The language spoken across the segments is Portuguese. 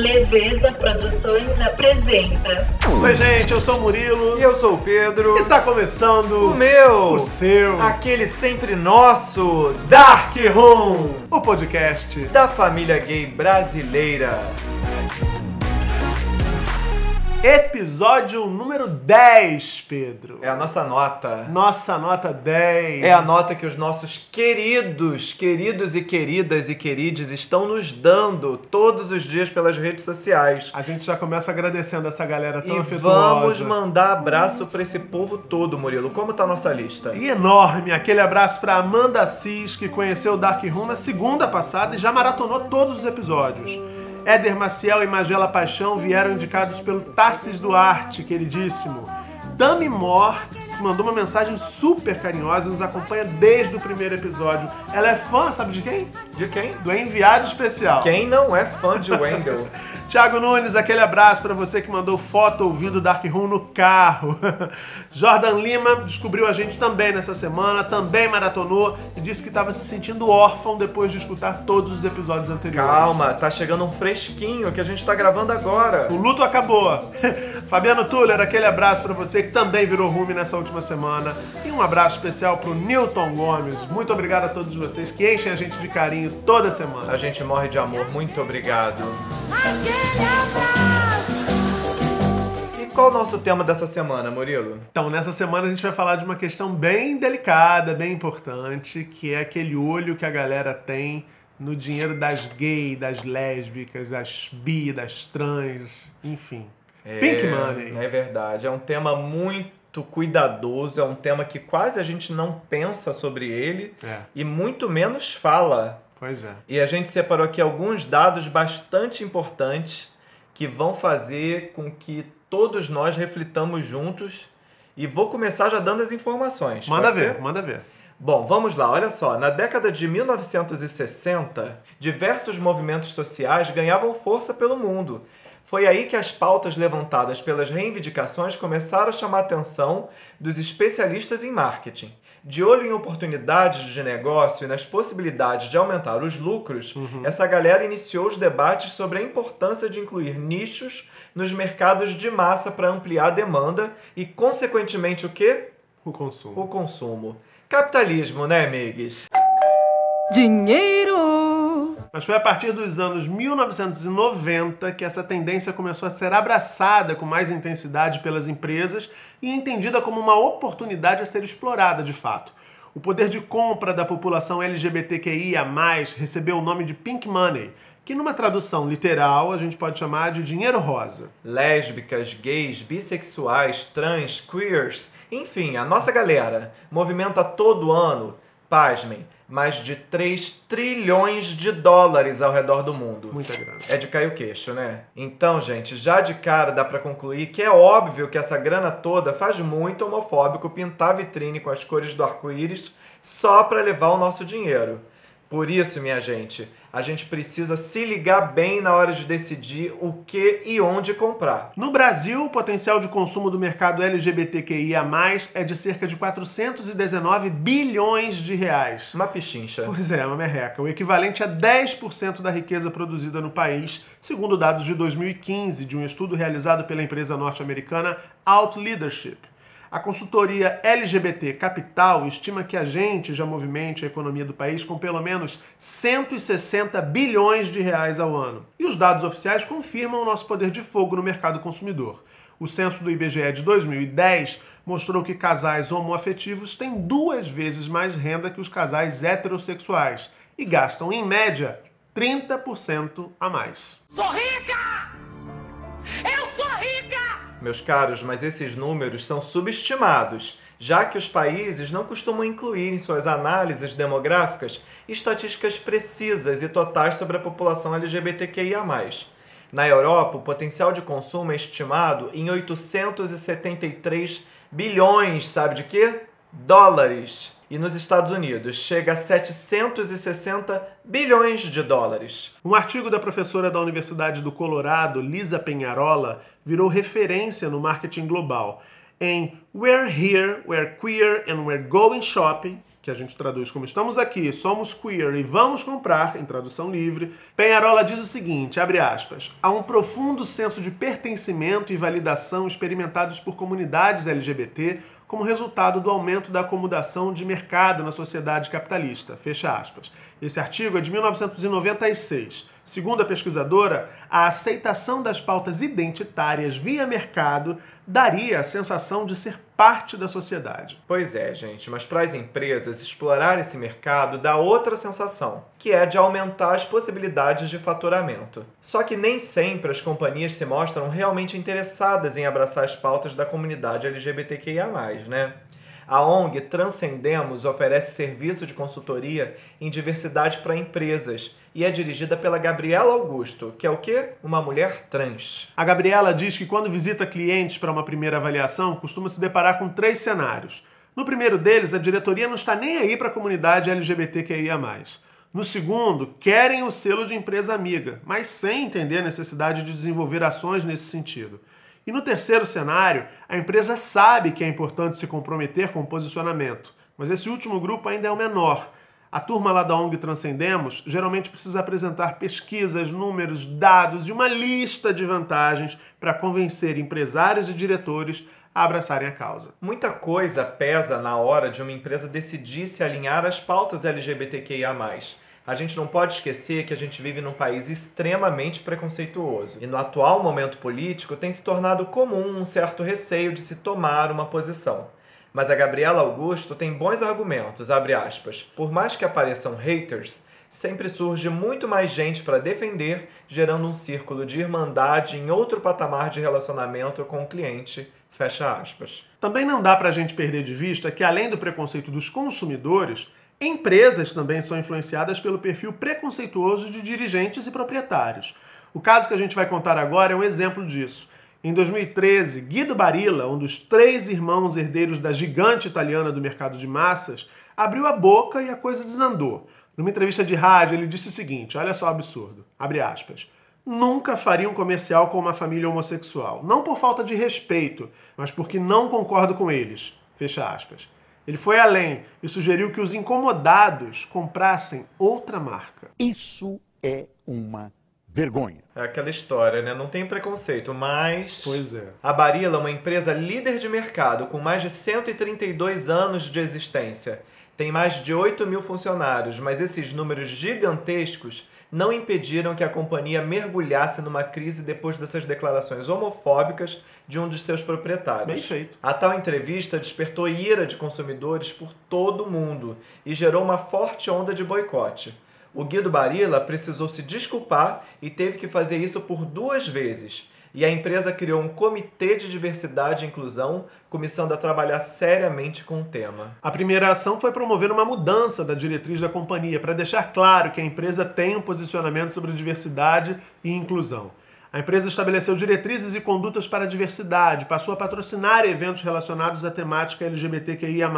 Leveza Produções apresenta. Oi, gente, eu sou o Murilo. E eu sou o Pedro. E tá começando o meu, o seu, aquele sempre nosso Dark Room, o podcast da família gay brasileira. Episódio número 10, Pedro. É a nossa nota. Nossa nota 10. É a nota que os nossos queridos, queridos e queridas e querides estão nos dando todos os dias pelas redes sociais. A gente já começa agradecendo essa galera tão e afetuosa. vamos mandar abraço pra esse povo todo, Murilo. Como tá a nossa lista? E enorme, aquele abraço pra Amanda Assis, que conheceu o Dark Room na segunda passada e já maratonou todos os episódios. Éder Maciel e Magela Paixão vieram indicados pelo Tarsis Duarte, queridíssimo. Tami Mor, que mandou uma mensagem super carinhosa e nos acompanha desde o primeiro episódio. Ela é fã, sabe de quem? De quem? Do enviado especial. Quem não é fã de Wendell? Tiago Nunes, aquele abraço para você que mandou foto ouvindo Dark Room no carro. Jordan Lima descobriu a gente também nessa semana, também maratonou e disse que estava se sentindo órfão depois de escutar todos os episódios anteriores. Calma, tá chegando um fresquinho que a gente tá gravando agora. O luto acabou. Fabiano Tuller, aquele abraço para você que também virou rume nessa última semana. E um abraço especial pro Newton Gomes. Muito obrigado a todos vocês que enchem a gente de carinho toda semana. A gente morre de amor. Muito obrigado. Aquele abraço. E qual o nosso tema dessa semana, Murilo? Então, nessa semana a gente vai falar de uma questão bem delicada, bem importante, que é aquele olho que a galera tem no dinheiro das gays, das lésbicas, das bi, das trans, enfim. Pink Money. É verdade. É um tema muito cuidadoso, é um tema que quase a gente não pensa sobre ele É, e muito menos fala. pois é. E a gente separou aqui alguns dados bastante importantes que vão fazer com que todos nós reflitamos juntos. E vou começar já dando as informações. Manda ver, ser? manda ver. Bom, vamos lá, olha só. Na década de 1960, diversos movimentos sociais ganhavam força pelo mundo. Foi aí que as pautas levantadas pelas reivindicações começaram a chamar a atenção dos especialistas em marketing. De olho em oportunidades de negócio e nas possibilidades de aumentar os lucros, essa galera iniciou os debates sobre a importância de incluir nichos nos mercados de massa para ampliar a demanda e, consequentemente, o quê? O consumo. O consumo. Capitalismo, né, amigos? Dinheiro. Mas foi a partir dos anos 1990 que essa tendência começou a ser abraçada com mais intensidade pelas empresas e entendida como uma oportunidade a ser explorada de fato. O poder de compra da população LGBTQIA+, recebeu o nome de Pink Money, que numa tradução literal a gente pode chamar de dinheiro rosa. Lésbicas, gays, bissexuais, trans, queers, enfim, a nossa galera movimenta todo ano, pasmem, mais de 3 trilhões de dólares ao redor do mundo. Muita grana. É de cair o queixo, né? Então, gente, já de cara dá pra concluir que é óbvio que essa grana toda faz muito homofóbico pintar a vitrine com as cores do arco-íris só pra levar o nosso dinheiro. Por isso, minha gente, a gente precisa se ligar bem na hora de decidir o que e onde comprar. No Brasil, o potencial de consumo do mercado LGBTQIA+, é de cerca de 419 bilhões de reais. Uma pichincha. Pois é, uma merreca. O equivalente a 10% da riqueza produzida no país, segundo dados de 2015 de um estudo realizado pela empresa norte-americana Out Leadership. A consultoria LGBT Capital estima que a gente já movimente a economia do país com pelo menos 160 bilhões de reais ao ano. E os dados oficiais confirmam o nosso poder de fogo no mercado consumidor. O censo do IBGE de 2010 mostrou que casais homoafetivos têm duas vezes mais renda que os casais heterossexuais e gastam, em média, 30% a mais. Sou rica! Eu sou rica! Meus caros, mas esses números são subestimados, já que os países não costumam incluir em suas análises demográficas estatísticas precisas e totais sobre a população LGBTQIA. Na Europa, o potencial de consumo é estimado em 873 bilhões, sabe de quê? Dólares. E nos Estados Unidos chega a 760 bilhões de dólares. Um artigo da professora da Universidade do Colorado, Lisa Penharola, virou referência no marketing global. Em We're Here, We're Queer and We're Going Shopping, que a gente traduz como estamos aqui, somos queer e vamos comprar, em tradução livre, Penharola diz o seguinte, abre aspas, há um profundo senso de pertencimento e validação experimentados por comunidades LGBT como resultado do aumento da acomodação de mercado na sociedade capitalista. Fecha aspas. Esse artigo é de 1996. Segundo a pesquisadora, a aceitação das pautas identitárias via mercado daria a sensação de ser parte da sociedade. Pois é, gente, mas para as empresas explorar esse mercado dá outra sensação, que é de aumentar as possibilidades de faturamento. Só que nem sempre as companhias se mostram realmente interessadas em abraçar as pautas da comunidade LGBTQIA, né? A ONG Transcendemos oferece serviço de consultoria em diversidade para empresas e é dirigida pela Gabriela Augusto, que é o quê? Uma mulher trans. A Gabriela diz que quando visita clientes para uma primeira avaliação, costuma se deparar com três cenários. No primeiro deles, a diretoria não está nem aí para a comunidade LGBTQIA+. No segundo, querem o selo de empresa amiga, mas sem entender a necessidade de desenvolver ações nesse sentido. E no terceiro cenário, a empresa sabe que é importante se comprometer com o posicionamento, mas esse último grupo ainda é o menor. A turma lá da ONG Transcendemos geralmente precisa apresentar pesquisas, números, dados e uma lista de vantagens para convencer empresários e diretores a abraçarem a causa. Muita coisa pesa na hora de uma empresa decidir se alinhar às pautas LGBTQIA a gente não pode esquecer que a gente vive num país extremamente preconceituoso. E no atual momento político tem se tornado comum um certo receio de se tomar uma posição. Mas a Gabriela Augusto tem bons argumentos, abre aspas. Por mais que apareçam haters, sempre surge muito mais gente para defender, gerando um círculo de irmandade em outro patamar de relacionamento com o cliente, fecha aspas. Também não dá para a gente perder de vista que além do preconceito dos consumidores, Empresas também são influenciadas pelo perfil preconceituoso de dirigentes e proprietários. O caso que a gente vai contar agora é um exemplo disso. Em 2013, Guido Barilla, um dos três irmãos herdeiros da gigante italiana do mercado de massas, abriu a boca e a coisa desandou. Numa entrevista de rádio, ele disse o seguinte: olha só o absurdo. Abre aspas. Nunca faria um comercial com uma família homossexual. Não por falta de respeito, mas porque não concordo com eles. Fecha aspas. Ele foi além e sugeriu que os incomodados comprassem outra marca. Isso é uma vergonha. É aquela história, né? Não tem preconceito, mas. Pois é. A Barilla é uma empresa líder de mercado com mais de 132 anos de existência. Tem mais de 8 mil funcionários, mas esses números gigantescos não impediram que a companhia mergulhasse numa crise depois dessas declarações homofóbicas de um de seus proprietários. Bem feito. A tal entrevista despertou ira de consumidores por todo o mundo e gerou uma forte onda de boicote. O Guido Barilla precisou se desculpar e teve que fazer isso por duas vezes e a empresa criou um comitê de diversidade e inclusão, começando a trabalhar seriamente com o tema. A primeira ação foi promover uma mudança da diretriz da companhia para deixar claro que a empresa tem um posicionamento sobre diversidade e inclusão. A empresa estabeleceu diretrizes e condutas para a diversidade, passou a patrocinar eventos relacionados à temática LGBTQIA+,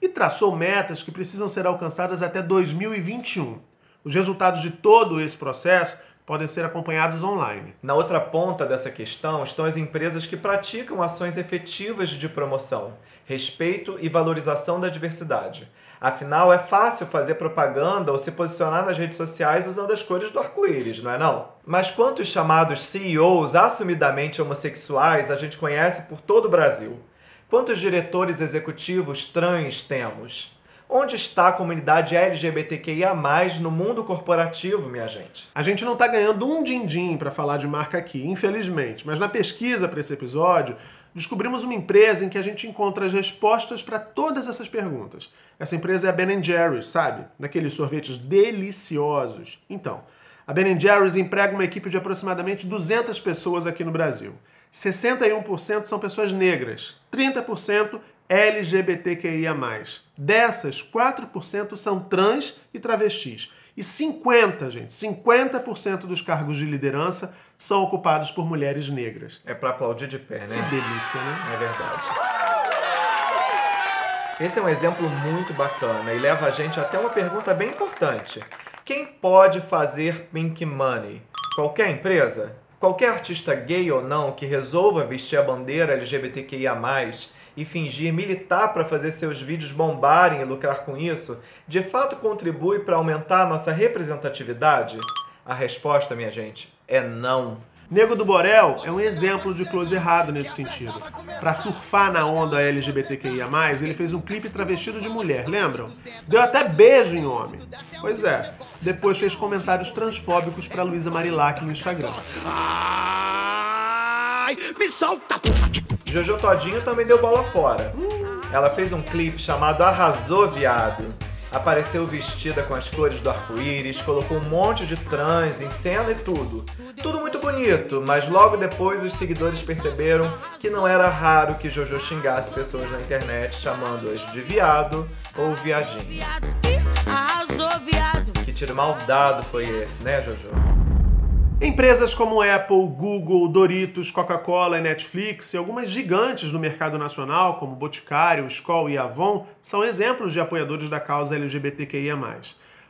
e traçou metas que precisam ser alcançadas até 2021. Os resultados de todo esse processo podem ser acompanhados online. Na outra ponta dessa questão estão as empresas que praticam ações efetivas de promoção, respeito e valorização da diversidade. Afinal, é fácil fazer propaganda ou se posicionar nas redes sociais usando as cores do arco-íris, não é não? Mas quantos chamados CEOs assumidamente homossexuais a gente conhece por todo o Brasil? Quantos diretores executivos trans temos? Onde está a comunidade LGBTQIA+, no mundo corporativo, minha gente? A gente não está ganhando um din-din para falar de marca aqui, infelizmente, mas na pesquisa para esse episódio, descobrimos uma empresa em que a gente encontra as respostas para todas essas perguntas. Essa empresa é a Ben Jerry's, sabe? Daqueles sorvetes deliciosos. Então, a Ben Jerry's emprega uma equipe de aproximadamente 200 pessoas aqui no Brasil. 61% são pessoas negras, 30% LGBTQIA+. Dessas, 4% são trans e travestis. E 50, gente, 50% dos cargos de liderança são ocupados por mulheres negras. É para aplaudir de pé, né? Que delícia, né? É verdade. Esse é um exemplo muito bacana e leva a gente até uma pergunta bem importante. Quem pode fazer pink money? Qualquer empresa? Qualquer artista gay ou não que resolva vestir a bandeira LGBTQIA+, e fingir militar para fazer seus vídeos bombarem e lucrar com isso, de fato contribui para aumentar a nossa representatividade? A resposta, minha gente, é não. Nego do Borel é um exemplo de close errado nesse sentido. Para surfar na onda LGBTQIA+, ele fez um clipe travestido de mulher, lembram? Deu até beijo em homem. Pois é, depois fez comentários transfóbicos para Luísa Marilac no Instagram. Ai, me solta, porra! Jojo Todinho também deu bola fora. Ela fez um clipe chamado Arrasou Viado. Apareceu vestida com as cores do arco-íris, colocou um monte de trans em cena e tudo. Tudo muito bonito, mas logo depois os seguidores perceberam que não era raro que Jojo xingasse pessoas na internet chamando-as de viado ou viadinho. Arrasou, viado. Que tiro mal dado foi esse, né, Jojo? Empresas como Apple, Google, Doritos, Coca-Cola e Netflix e algumas gigantes do mercado nacional, como Boticário, Skol e Avon, são exemplos de apoiadores da causa LGBTQIA+.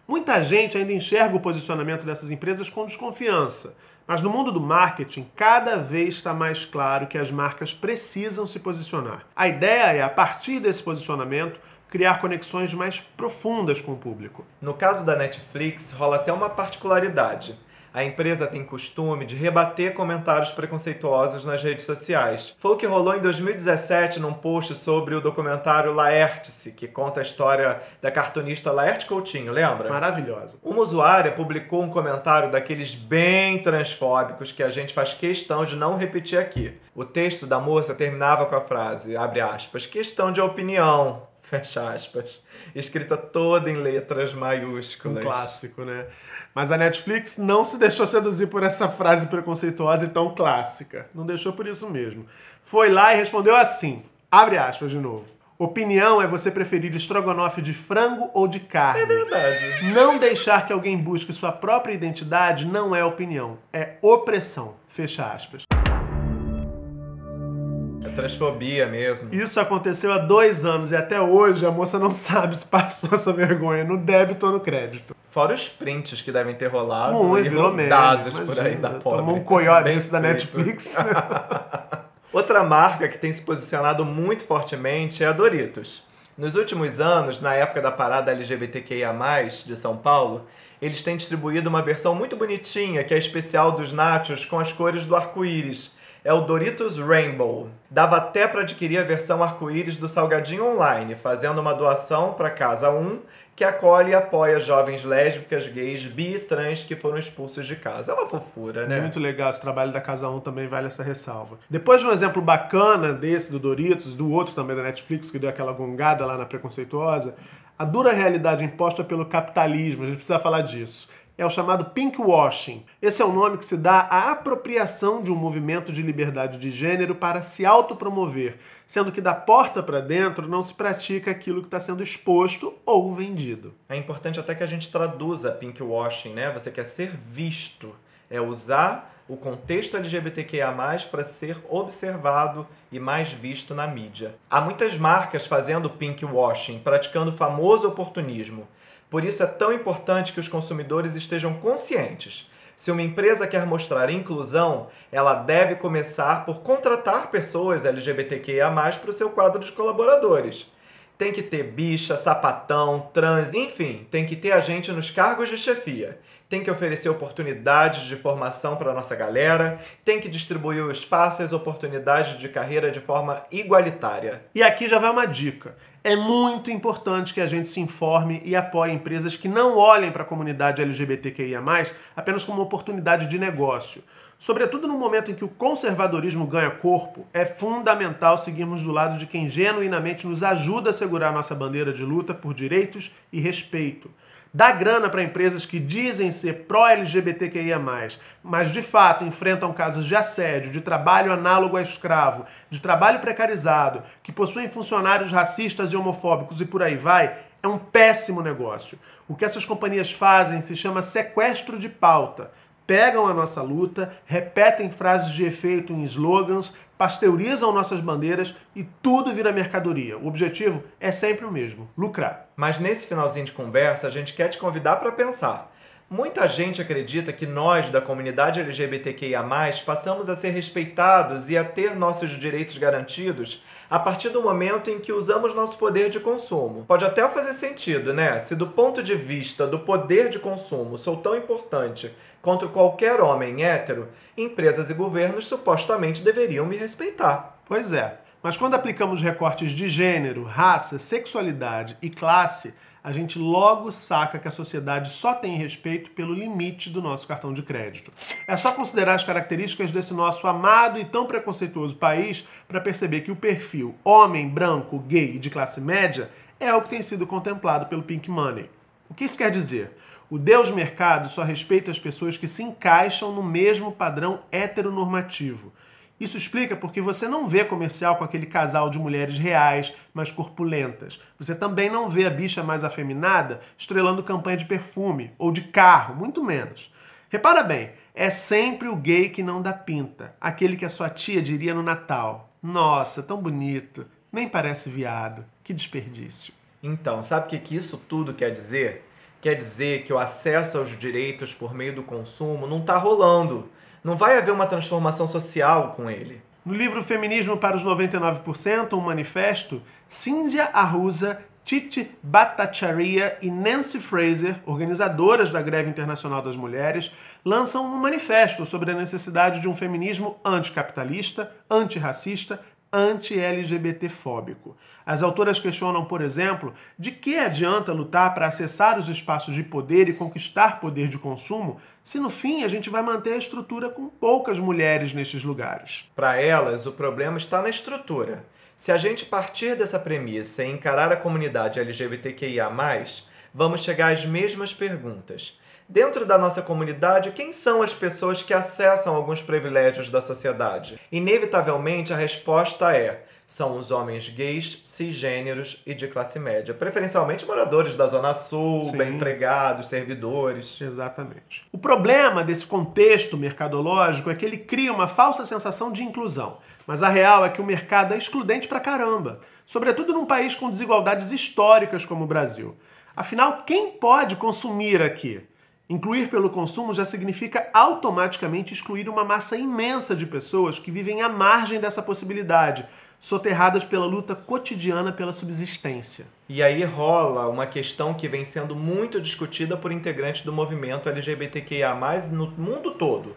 Muita gente ainda enxerga o posicionamento dessas empresas com desconfiança, mas no mundo do marketing, cada vez está mais claro que as marcas precisam se posicionar. A ideia é, a partir desse posicionamento, criar conexões mais profundas com o público. No caso da Netflix, rola até uma particularidade. A empresa tem costume de rebater comentários preconceituosos nas redes sociais. Foi o que rolou em 2017 num post sobre o documentário Laertice, que conta a história da cartunista Laerte Coutinho, lembra? Maravilhosa. Uma usuária publicou um comentário daqueles bem transfóbicos que a gente faz questão de não repetir aqui. O texto da moça terminava com a frase, abre aspas, questão de opinião, fecha aspas, escrita toda em letras Um maiúsculas. clássico, né? Mas a Netflix não se deixou seduzir por essa frase preconceituosa e tão clássica. Não deixou por isso mesmo. Foi lá e respondeu assim, abre aspas de novo. Opinião é você preferir estrogonofe de frango ou de carne. É verdade. Não deixar que alguém busque sua própria identidade não é opinião, é opressão. Fecha aspas. Transfobia mesmo. Isso aconteceu há dois anos e até hoje a moça não sabe se passou essa vergonha no débito ou no crédito. Fora os prints que devem ter rolado Muito, e rodados por aí da pobre. Tomou um coiote desse da. Netflix. Outra marca que tem se posicionado muito fortemente é a Doritos. Nos últimos anos, na época da parada LGBTQIA+, de São Paulo, eles têm distribuído uma versão muito bonitinha, que é especial dos nachos com as cores do arco-íris. É o Doritos Rainbow. Dava até para adquirir a versão arco-íris do Salgadinho Online, fazendo uma doação para Casa 1, que acolhe e apoia jovens lésbicas, gays, bi trans que foram expulsos de casa. É uma fofura, né? Muito legal, esse trabalho da Casa 1 também vale essa ressalva. Depois de um exemplo bacana desse do Doritos, do outro também da Netflix, que deu aquela gongada lá na preconceituosa, a dura realidade imposta pelo capitalismo, a gente precisa falar disso. É o chamado pinkwashing. Esse é o nome que se dá à apropriação de um movimento de liberdade de gênero para se autopromover, sendo que da porta para dentro não se pratica aquilo que está sendo exposto ou vendido. É importante até que a gente traduza pinkwashing, né? Você quer ser visto. É usar o contexto LGBTQIA+, para ser observado e mais visto na mídia. Há muitas marcas fazendo pinkwashing, praticando o famoso oportunismo. Por isso é tão importante que os consumidores estejam conscientes. Se uma empresa quer mostrar inclusão, ela deve começar por contratar pessoas LGBTQIA+, para o seu quadro de colaboradores. Tem que ter bicha, sapatão, trans, enfim, tem que ter a gente nos cargos de chefia. Tem que oferecer oportunidades de formação para nossa galera, tem que distribuir o espaço e as oportunidades de carreira de forma igualitária. E aqui já vai uma dica. É muito importante que a gente se informe e apoie empresas que não olhem para a comunidade LGBTQIA+, apenas como uma oportunidade de negócio. Sobretudo no momento em que o conservadorismo ganha corpo, é fundamental seguirmos do lado de quem genuinamente nos ajuda a segurar nossa bandeira de luta por direitos e respeito. Dá grana para empresas que dizem ser pró-LGBTQIA, mas de fato enfrentam casos de assédio, de trabalho análogo a escravo, de trabalho precarizado, que possuem funcionários racistas e homofóbicos e por aí vai, é um péssimo negócio. O que essas companhias fazem se chama sequestro de pauta. Pegam a nossa luta, repetem frases de efeito em slogans, pasteurizam nossas bandeiras e tudo vira mercadoria. O objetivo é sempre o mesmo: lucrar. Mas nesse finalzinho de conversa, a gente quer te convidar para pensar. Muita gente acredita que nós, da comunidade LGBTQIA, passamos a ser respeitados e a ter nossos direitos garantidos a partir do momento em que usamos nosso poder de consumo. Pode até fazer sentido, né? Se do ponto de vista do poder de consumo sou tão importante quanto qualquer homem hétero, empresas e governos supostamente deveriam me respeitar. Pois é, mas quando aplicamos recortes de gênero, raça, sexualidade e classe, a gente logo saca que a sociedade só tem respeito pelo limite do nosso cartão de crédito. É só considerar as características desse nosso amado e tão preconceituoso país para perceber que o perfil homem, branco, gay e de classe média é o que tem sido contemplado pelo Pink Money. O que isso quer dizer? O Deus mercado só respeita as pessoas que se encaixam no mesmo padrão heteronormativo. Isso explica porque você não vê comercial com aquele casal de mulheres reais, mas corpulentas. Você também não vê a bicha mais afeminada estrelando campanha de perfume ou de carro, muito menos. Repara bem, é sempre o gay que não dá pinta, aquele que a sua tia diria no Natal. Nossa, tão bonito, nem parece viado. Que desperdício. Então, sabe o que, que isso tudo quer dizer? Quer dizer que o acesso aos direitos por meio do consumo não está rolando não vai haver uma transformação social com ele. No livro Feminismo para os 99%, um manifesto, Cínzia Arruza, Titi Bhattacharya e Nancy Fraser, organizadoras da Greve Internacional das Mulheres, lançam um manifesto sobre a necessidade de um feminismo anticapitalista, antirracista, anti-LGBT-fóbico. As autoras questionam, por exemplo, de que adianta lutar para acessar os espaços de poder e conquistar poder de consumo se no fim a gente vai manter a estrutura com poucas mulheres nestes lugares. Para elas, o problema está na estrutura. Se a gente partir dessa premissa e encarar a comunidade LGBTQIA, vamos chegar às mesmas perguntas. Dentro da nossa comunidade, quem são as pessoas que acessam alguns privilégios da sociedade? Inevitavelmente, a resposta é: são os homens gays, cisgêneros e de classe média, preferencialmente moradores da Zona Sul, Sim. bem empregados, servidores. Exatamente. O problema desse contexto mercadológico é que ele cria uma falsa sensação de inclusão, mas a real é que o mercado é excludente pra caramba, sobretudo num país com desigualdades históricas como o Brasil. Afinal, quem pode consumir aqui? Incluir pelo consumo já significa automaticamente excluir uma massa imensa de pessoas que vivem à margem dessa possibilidade, soterradas pela luta cotidiana pela subsistência. E aí rola uma questão que vem sendo muito discutida por integrantes do movimento LGBTQIA, no mundo todo.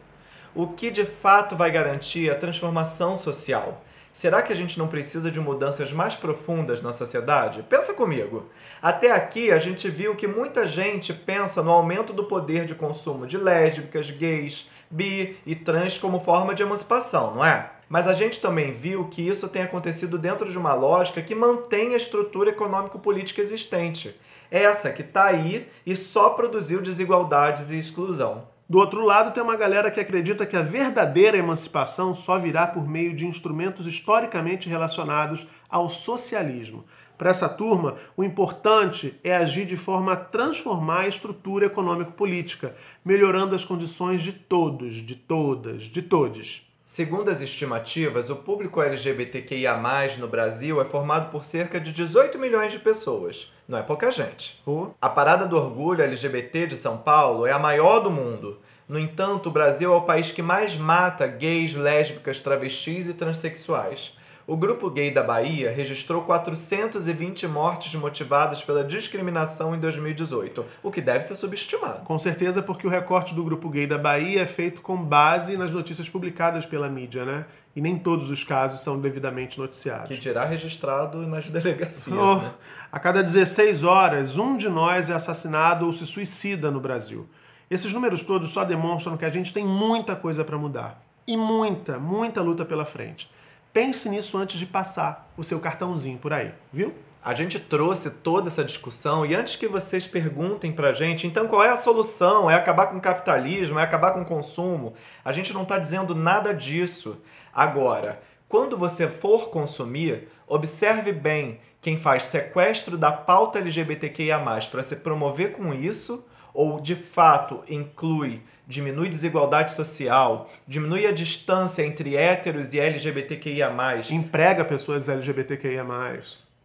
O que de fato vai garantir a transformação social? Será que a gente não precisa de mudanças mais profundas na sociedade? Pensa comigo. Até aqui a gente viu que muita gente pensa no aumento do poder de consumo de lésbicas, gays, bi e trans como forma de emancipação, não é? Mas a gente também viu que isso tem acontecido dentro de uma lógica que mantém a estrutura econômico-política existente. Essa que está aí e só produziu desigualdades e exclusão. Do outro lado, tem uma galera que acredita que a verdadeira emancipação só virá por meio de instrumentos historicamente relacionados ao socialismo. Para essa turma, o importante é agir de forma a transformar a estrutura econômico-política, melhorando as condições de todos, de todas, de todes. Segundo as estimativas, o público LGBTQIA, no Brasil é formado por cerca de 18 milhões de pessoas. Não é pouca gente. A Parada do Orgulho LGBT de São Paulo é a maior do mundo. No entanto, o Brasil é o país que mais mata gays, lésbicas, travestis e transexuais. O grupo gay da Bahia registrou 420 mortes motivadas pela discriminação em 2018, o que deve ser subestimado. Com certeza, porque o recorte do grupo gay da Bahia é feito com base nas notícias publicadas pela mídia, né? E nem todos os casos são devidamente noticiados. Que dirá registrado nas delegacias, oh, né? A cada 16 horas, um de nós é assassinado ou se suicida no Brasil. Esses números todos só demonstram que a gente tem muita coisa para mudar. E muita, muita luta pela frente. Pense nisso antes de passar o seu cartãozinho por aí, viu? A gente trouxe toda essa discussão e antes que vocês perguntem pra gente, então qual é a solução? É acabar com o capitalismo? É acabar com o consumo? A gente não está dizendo nada disso. Agora, quando você for consumir, observe bem quem faz sequestro da pauta LGBTQIA+, para se promover com isso, ou de fato inclui diminui desigualdade social, diminui a distância entre héteros e LGBTQIA+. Emprega pessoas LGBTQIA+.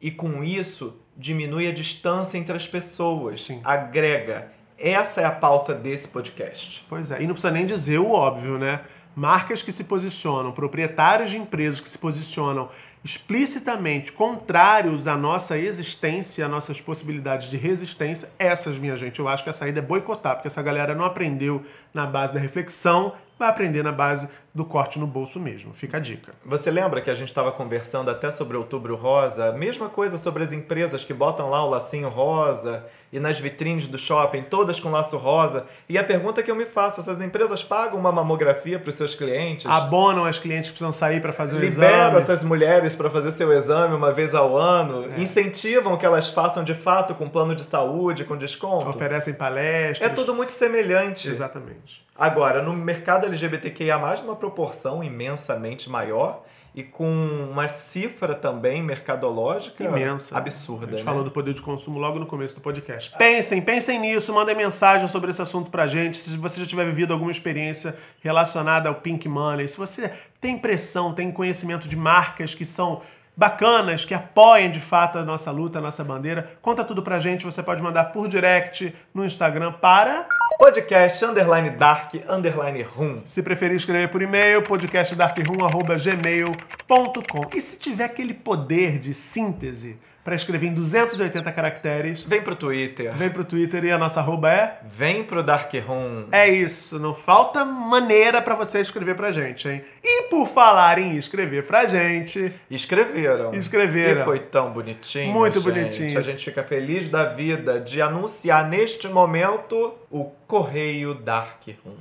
E com isso, diminui a distância entre as pessoas. Sim. Agrega. Essa é a pauta desse podcast. Pois é, e não precisa nem dizer o óbvio, né? Marcas que se posicionam, proprietários de empresas que se posicionam explicitamente contrários à nossa existência, às nossas possibilidades de resistência, essas, minha gente, eu acho que a saída é boicotar, porque essa galera não aprendeu na base da reflexão, vai aprender na base do corte no bolso mesmo. Fica a dica. Você lembra que a gente estava conversando até sobre Outubro Rosa? Mesma coisa sobre as empresas que botam lá o lacinho rosa e nas vitrines do shopping, todas com laço rosa. E a pergunta que eu me faço: essas empresas pagam uma mamografia para os seus clientes? Abonam as clientes que precisam sair para fazer o Liberam exame. essas mulheres para fazer seu exame uma vez ao ano? Incentivam que elas façam de fato com plano de saúde, com desconto? Oferecem palestras. É tudo muito semelhante. Exatamente. Agora, no mercado LGBTQIA, numa proporção imensamente maior e com uma cifra também mercadológica Imensa. absurda. A gente né? falou do poder de consumo logo no começo do podcast. Pensem, pensem nisso, mandem mensagem sobre esse assunto pra gente. Se você já tiver vivido alguma experiência relacionada ao Pink Money, se você tem pressão, tem conhecimento de marcas que são bacanas, que apoiem de fato a nossa luta, a nossa bandeira, conta tudo pra gente. Você pode mandar por direct no Instagram para. Podcast underline dark underline room. Se preferir escrever por e-mail, podcastdarkroom.gmail.com. E se tiver aquele poder de síntese para escrever em 280 caracteres, Vem pro Twitter. vem pro Twitter e a nossa arroba é. Vem pro Dark Room. É isso, não falta maneira para você escrever pra gente, hein? E por falar em escrever pra gente, Escreveram. Escreveram. E foi tão bonitinho. Muito gente. bonitinho. A gente fica feliz da vida de anunciar neste momento o Correio Dark Room.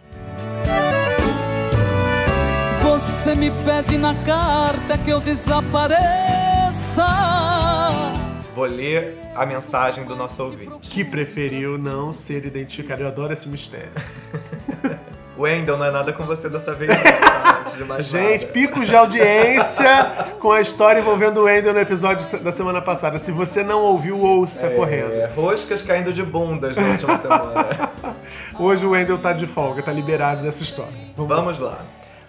Você me pede na carta que eu desapareça. Vou ler a mensagem do nosso ouvinte. que preferiu não ser identificado. Eu adoro esse mistério. Wendel, não é nada com você dessa vez, não, tá? Gente, picos de audiência com a história envolvendo o Wendel no episódio da semana passada. Se você não ouviu, ouça correndo. É, roscas caindo de bundas na última semana. Hoje o Wendel tá de folga, tá liberado dessa história. Vamos lá. Vamos lá.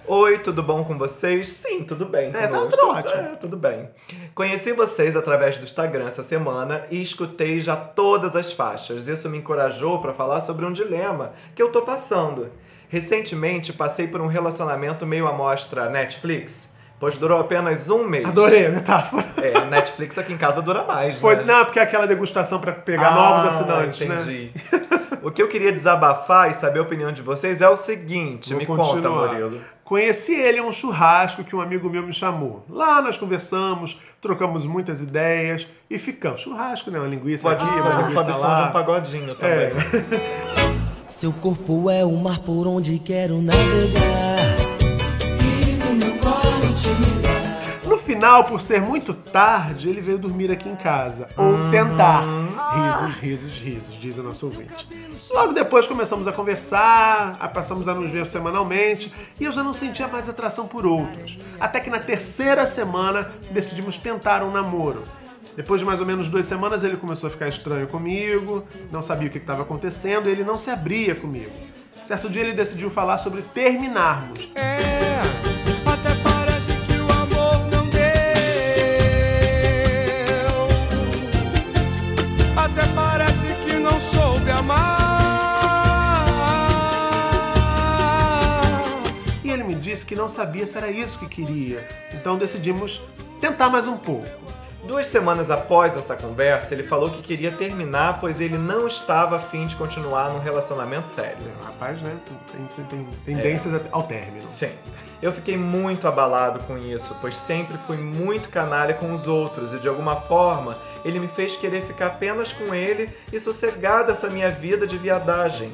Oi, tudo bom com vocês? Sim, tudo bem. É, tá tudo ótimo. É, tudo bem. Conheci vocês através do Instagram essa semana e escutei já todas as faixas. Isso me encorajou para falar sobre um dilema que eu tô passando. Recentemente passei por um relacionamento meio amostra Netflix, pois durou apenas um mês. Adorei a metáfora. É, Netflix aqui em casa dura mais, Foi, né? não, porque é aquela degustação pra pegar Ah, novos assinantes, né? entendi. O que eu queria desabafar e saber a opinião de vocês é o seguinte, Vou me conta, continuar. Murilo. Conheci ele em um churrasco que um amigo meu me chamou. Lá nós conversamos, trocamos muitas ideias e ficamos. Churrasco, né? Uma linguiça Pode aqui, uma fazer som lá. de um pagodinho também. É. Seu corpo é o mar por onde quero navegar. Final, por ser muito tarde, ele veio dormir aqui em casa. Ou tentar. Risos, risos, risos, diz o nosso ouvinte. Logo depois começamos a conversar, a- passamos a nos ver semanalmente e eu já não sentia mais atração por outros. Até que na terceira semana decidimos tentar um namoro. Depois de mais ou menos duas semanas ele começou a ficar estranho comigo, não sabia o que estava acontecendo e ele não se abria comigo. Certo dia ele decidiu falar sobre terminarmos. Até disse que não sabia se era isso que queria. Então decidimos tentar mais um pouco. Duas semanas após essa conversa, ele falou que queria terminar, pois ele não estava afim de continuar num relacionamento sério. O rapaz, né, tem, tem- tem tendências ao término. Sim. Eu fiquei muito abalado com isso, pois sempre fui muito canalha com os outros e de alguma forma ele me fez querer ficar apenas com ele e sossegar dessa minha vida de viadagem.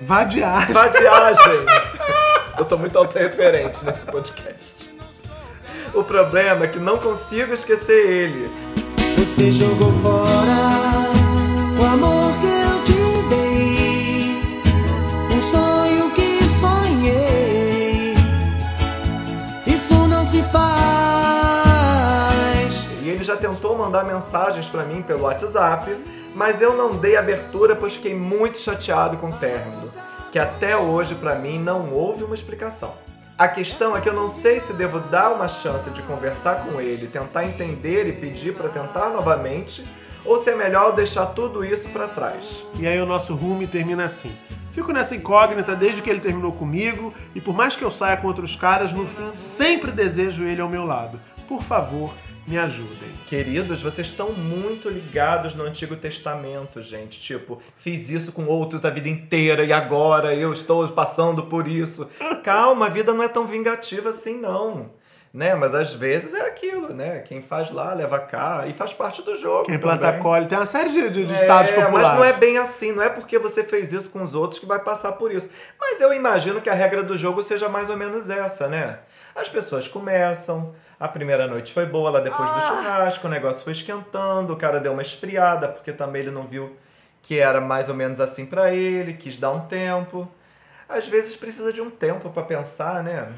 Vadiagem. Vadiagem! Eu tô muito autorreferente nesse podcast. O problema é que não consigo esquecer ele. Você jogou fora o amor que eu te dei, um sonho que sonhei. Isso não se faz. E ele já tentou mandar mensagens pra mim pelo WhatsApp, mas eu não dei abertura pois fiquei muito chateado com o término, que até hoje pra mim não houve uma explicação. A questão é que eu não sei se devo dar uma chance de conversar com ele, tentar entender e pedir pra tentar novamente, ou se é melhor deixar tudo isso pra trás. E aí o nosso rumo termina assim. Fico nessa incógnita desde que ele terminou comigo e por mais que eu saia com outros caras, no fim sempre desejo ele ao meu lado. Por favor, me ajudem. Queridos, vocês estão muito ligados no Antigo Testamento, gente. Tipo, fiz isso com outros a vida inteira e agora eu estou passando por isso. Calma, a vida não é tão vingativa assim, não. Né? Mas às vezes é aquilo, né? Quem faz lá, leva cá e faz parte do jogo. Quem planta também. colhe, tem uma série de, de ditados É, populares. mas não é bem assim, não é porque você fez isso com os outros que vai passar por isso. Mas eu imagino que a regra do jogo seja mais ou menos essa, né? As pessoas começam, a primeira noite foi boa lá depois do churrasco, o negócio foi esquentando, o cara deu uma esfriada, porque também ele não viu que era mais ou menos assim pra ele, quis dar um tempo. Às vezes precisa de um tempo pra pensar, né?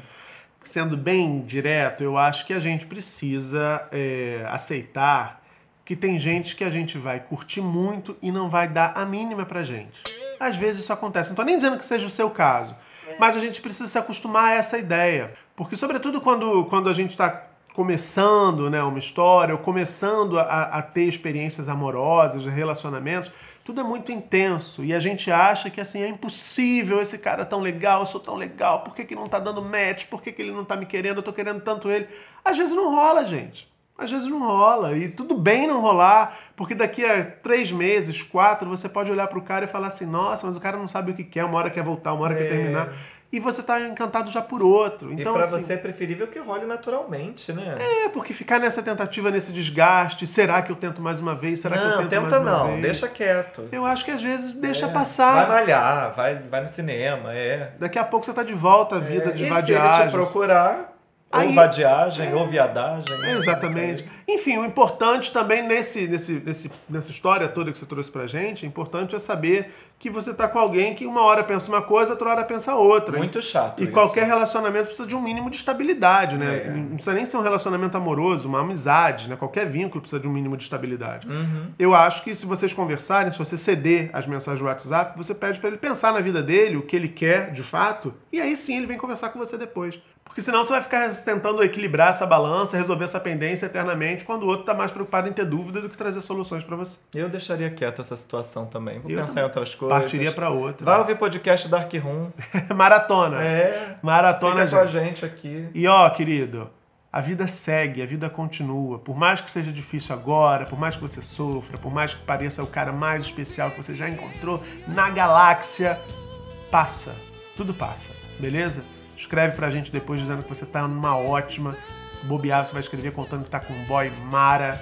Sendo bem direto, eu acho que a gente precisa é, aceitar que tem gente que a gente vai curtir muito e não vai dar a mínima pra gente. Às vezes isso acontece. Não tô nem dizendo que seja o seu caso, mas a gente precisa se acostumar a essa ideia. Porque, sobretudo, quando, quando a gente está começando né, uma história ou começando a, a ter experiências amorosas, relacionamentos, tudo é muito intenso e a gente acha que assim é impossível esse cara é tão legal, eu sou tão legal, por que, que não tá dando match, por que, que ele não tá me querendo, eu tô querendo tanto ele. Às vezes não rola, gente. Às vezes não rola. E tudo bem não rolar, porque daqui a três meses, quatro, você pode olhar pro cara e falar assim: nossa, mas o cara não sabe o que quer, uma hora quer voltar, uma hora quer É. terminar. E você tá encantado já por outro. Então, e pra assim, você é preferível que role naturalmente, né? É, porque ficar nessa tentativa, nesse desgaste, será que eu tento mais uma vez? Será que eu não, tento tenta mais uma não, vez? deixa quieto. Eu acho que às vezes deixa É, passar. Vai malhar, vai, vai no cinema, é. Daqui a pouco você tá de volta à vida É, de e se ele vadiagem. te procurar, ou Aí- vadiagem, ou viadagem. né? É, exatamente. Enfim, o importante também nesse, nesse, nesse, nessa história toda que você trouxe pra gente, o importante é saber que você tá com alguém que uma hora pensa uma coisa, outra hora pensa outra. Muito chato E isso. qualquer relacionamento precisa de um mínimo de estabilidade, né? É. Não precisa nem ser um relacionamento amoroso, uma amizade, né? Qualquer vínculo precisa de um mínimo de estabilidade. Uhum. Eu acho que se vocês conversarem, se você ceder as mensagens do WhatsApp, você pede pra ele pensar na vida dele, o que ele quer de fato, e aí sim ele vem conversar com você depois. Porque senão você vai ficar tentando equilibrar essa balança, resolver essa pendência eternamente, quando o outro tá mais preocupado em ter dúvida do que trazer soluções pra você. Eu deixaria quieta essa situação também. Vou Eu pensar também. em outras coisas. Partiria pra outra. Vai ouvir podcast Dark Room. Maratona. É. Maratona, Fica com a gente. gente aqui. E ó, querido, a vida segue, a vida continua. Por mais que seja difícil agora, por mais que você sofra, por mais que pareça o cara mais especial que você já encontrou na galáxia, passa. Tudo passa, beleza? Escreve pra gente depois dizendo que você tá numa ótima. Se bobear, você vai escrever contando que tá com um boy mara,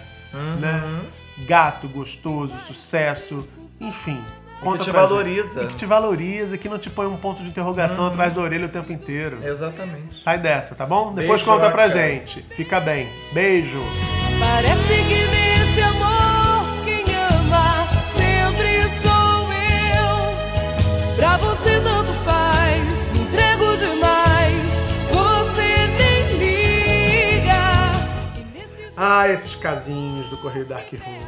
né? Gato, gostoso, sucesso, enfim. Conta te pra gente. valoriza. E que te valoriza, que não te põe um ponto de interrogação atrás da orelha o tempo inteiro. Exatamente. Sai dessa, tá bom? Depois Beijocas. conta pra gente. Fica bem. Beijo. Parece que nesse amor quem ama sempre sou eu. Pra você tanto Ah, esses casinhos do Correio Dark Room.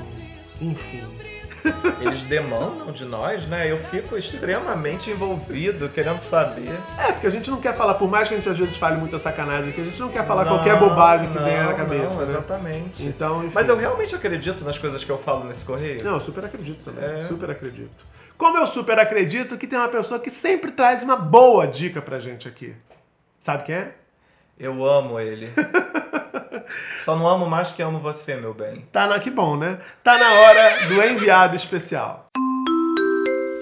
Enfim. Eles demandam de nós, né? Eu fico extremamente envolvido, querendo saber. É, porque a gente não quer falar, por mais que a gente às vezes fale muita sacanagem aqui, a gente não quer falar Não, qualquer bobagem que não, venha na não, cabeça, né? Exatamente. Então, enfim. Mas eu realmente acredito nas coisas que eu falo nesse correio. Não, eu super acredito também. É. Super acredito. Como eu super acredito que tem uma pessoa que sempre traz uma boa dica pra gente aqui. Sabe quem é? Eu amo ele. Só não amo mais que amo você, meu bem. Tá na que bom, né? Tá na hora do enviado especial.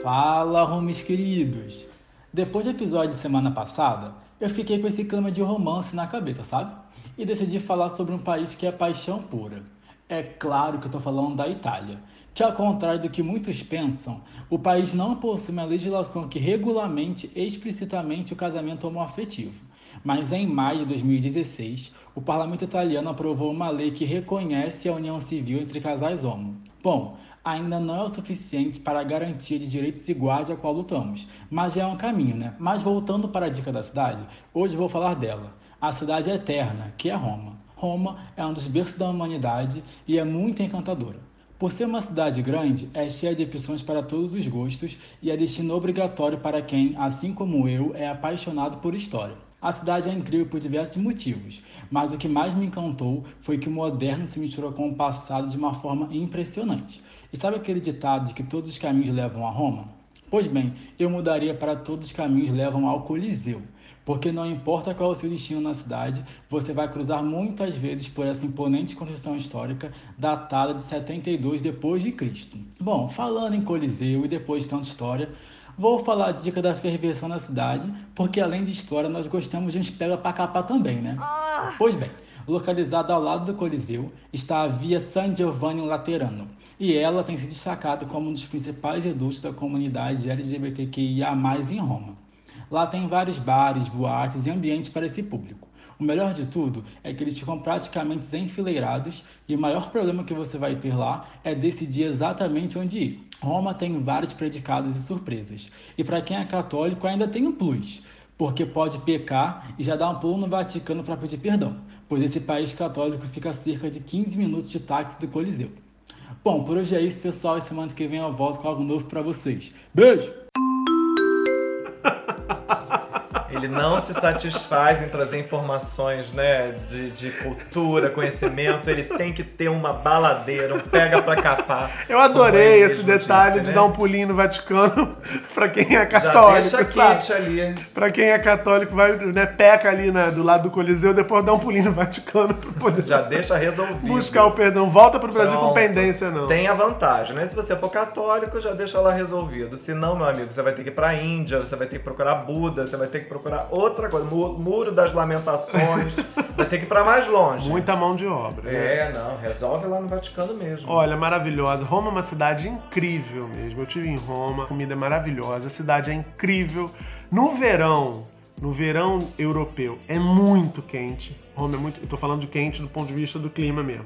Fala, homies queridos! Depois do episódio de semana passada, eu fiquei com esse clima de romance na cabeça, sabe? E decidi falar sobre um país que é paixão pura. É claro que eu tô falando da Itália, que ao contrário do que muitos pensam, o país não possui uma legislação que regulamente explicitamente o casamento homoafetivo. Mas em maio de 2016, o parlamento italiano aprovou uma lei que reconhece a união civil entre casais homo. Bom, ainda não é o suficiente para a garantia de direitos iguais a qual lutamos, mas já é um caminho, né? Mas voltando para a dica da cidade, hoje vou falar dela, a cidade eterna, que é Roma. Roma é um dos berços da humanidade e é muito encantadora. Por ser uma cidade grande, é cheia de opções para todos os gostos e é destino obrigatório para quem, assim como eu, é apaixonado por história. A cidade é incrível por diversos motivos, mas o que mais me encantou foi que o moderno se misturou com o passado de uma forma impressionante. E sabe aquele ditado de que todos os caminhos levam a Roma? Pois bem, eu mudaria para todos os caminhos levam ao Coliseu, porque não importa qual é o seu destino na cidade, você vai cruzar muitas vezes por essa imponente construção histórica datada de 72 depois de Cristo. Bom, falando em Coliseu e depois de tanta história, Vou falar a dica da ferveção na cidade, porque além de história, nós gostamos de uns pega pra capar também, né? Pois bem, localizada ao lado do Coliseu está a Via San Giovanni Laterano, e ela tem se destacado como um dos principais redutos da comunidade LGBTQIA+, em Roma. Lá tem vários bares, boates e ambientes para esse público. O melhor de tudo é que eles ficam praticamente enfileirados e o maior problema que você vai ter lá é decidir exatamente onde ir. Roma tem vários predicados e surpresas. E para quem é católico ainda tem um plus, porque pode pecar e já dar um pulo no Vaticano para pedir perdão, pois esse país católico fica a cerca de 15 minutos de táxi do Coliseu. Bom, por hoje é isso, pessoal. E semana que vem eu volto com algo novo para vocês. Beijo! Ele não se satisfaz em trazer informações, né, de, de cultura, conhecimento. Ele tem que ter uma baladeira, um pega pra capar. Eu adorei ele esse detalhe disse, de né? dar um pulinho no Vaticano pra quem é Já católico, deixa sabe? ali. Pra quem é católico, vai, né, peca ali né, do lado do Coliseu, depois dá um pulinho no Vaticano pra poder Já deixa resolvido. buscar o perdão. Volta pro Brasil com Pronto. pendência, não. Tem a vantagem, né? Se você for católico, já deixa lá resolvido. Se não, meu amigo, você vai ter que ir pra Índia, você vai ter que procurar Buda, você vai ter que procurar outra coisa. Mu- Muro das Lamentações. vai ter que ir pra mais longe. Muita mão de obra. né? É, não, resolve lá no Vaticano mesmo. Olha, maravilhosa. Roma é uma cidade incrível mesmo. Eu tive em Roma, a comida é maravilhosa, a cidade é incrível. No verão, no verão europeu, é muito quente. Roma é muito. Eu tô falando de quente do ponto de vista do clima mesmo.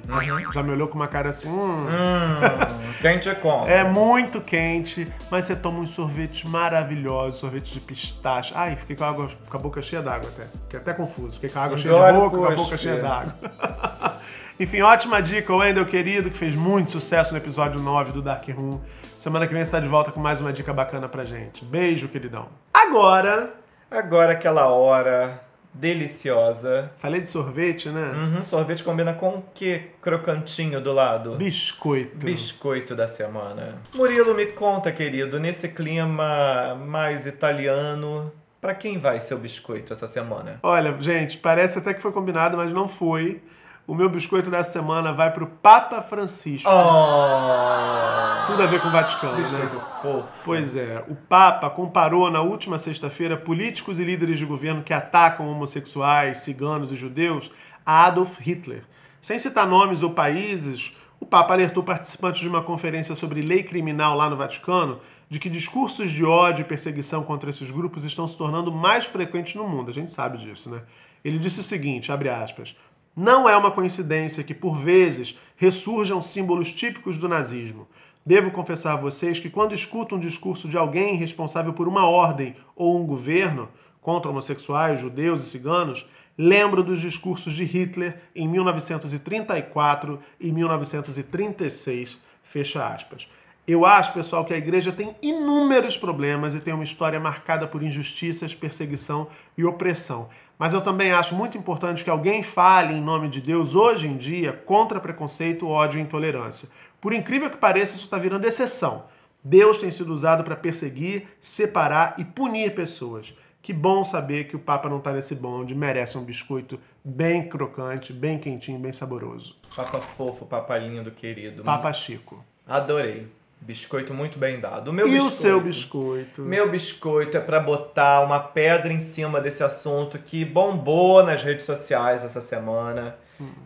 Já me olhou com uma cara assim. Hum, Hum, quem te conta? É muito quente, mas você toma uns sorvetes maravilhosos, sorvete de pistache. Ai, fiquei com a, água, com a boca cheia d'água até. Fiquei até confuso. Fiquei com a água cheia de boca, com a boca cheia d'água. Enfim, ótima dica, Wendel querido, que fez muito sucesso no episódio 9 do Dark Room. Semana que vem você está de volta com mais uma dica bacana pra gente. Beijo, queridão. Agora, Agora aquela hora deliciosa. falei de sorvete, né? Uhum, sorvete combina com o que crocantinho do lado? Biscoito. Biscoito da semana. Murilo, me conta, querido, nesse clima mais italiano, pra quem vai ser o biscoito essa semana? Olha, gente, parece até que foi combinado, mas não foi. O meu biscoito dessa semana vai pro Papa Francisco. Oh! Tudo a ver com o Vaticano, né? Fofo. Pois é, o Papa comparou na última sexta-feira políticos e líderes de governo que atacam homossexuais, ciganos e judeus a Adolf Hitler. Sem citar nomes ou países, o Papa alertou participantes de uma conferência sobre lei criminal lá no Vaticano de que discursos de ódio e perseguição contra esses grupos estão se tornando mais frequentes no mundo. A gente sabe disso, né? Ele disse o seguinte, abre aspas, não é uma coincidência que, por vezes, ressurjam símbolos típicos do nazismo. Devo confessar a vocês que, quando escuto um discurso de alguém responsável por uma ordem ou um governo contra homossexuais, judeus e ciganos, lembro dos discursos de Hitler em 1934 e 1936. Fecha aspas. Eu acho, pessoal, que a igreja tem inúmeros problemas e tem uma história marcada por injustiças, perseguição e opressão. Mas eu também acho muito importante que alguém fale em nome de Deus hoje em dia contra preconceito, ódio e intolerância. Por incrível que pareça, isso está virando exceção. Deus tem sido usado para perseguir, separar e punir pessoas. Que bom saber que o Papa não está nesse bonde, merece um biscoito bem crocante, bem quentinho, bem saboroso. Papa fofo, papa lindo, querido. Papa Chico. Adorei. Biscoito muito bem dado. O meu E biscoito, o seu biscoito? Meu biscoito é pra botar uma pedra em cima desse assunto que bombou nas redes sociais essa semana,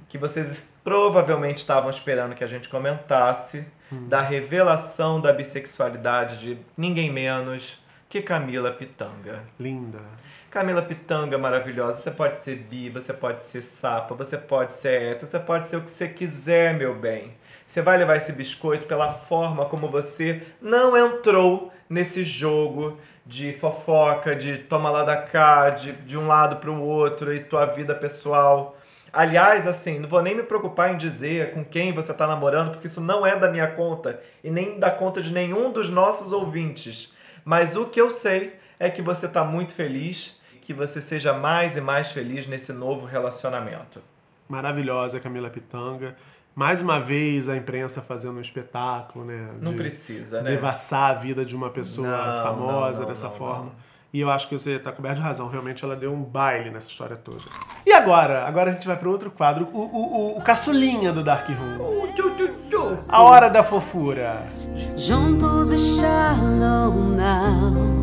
que vocês provavelmente estavam esperando que a gente comentasse, da revelação da bissexualidade de ninguém menos que Camila Pitanga. Linda. Camila Pitanga maravilhosa, você pode ser bi, você pode ser sapa, você pode ser hétero, você pode ser o que você quiser, meu bem. Você vai levar esse biscoito pela forma como você não entrou nesse jogo de fofoca, de toma lá da cá, de, de um lado para o outro e tua vida pessoal. Aliás, assim, não vou nem me preocupar em dizer com quem você tá namorando, porque isso não é da minha conta e nem da conta de nenhum dos nossos ouvintes. Mas o que eu sei é que você tá muito feliz, que você seja mais e mais feliz nesse novo relacionamento. Maravilhosa Camila Pitanga. Mais uma vez a imprensa fazendo um espetáculo, né? Não precisa, né? Devassar a vida de uma pessoa Não, famosa não, não, dessa forma. E eu acho que você tá coberto de razão. Realmente ela deu um baile nessa história toda. E agora? Agora a gente vai para outro quadro. O, o, o, o caçulinha do Dark Room. A hora da fofura. Juntos e shallow now.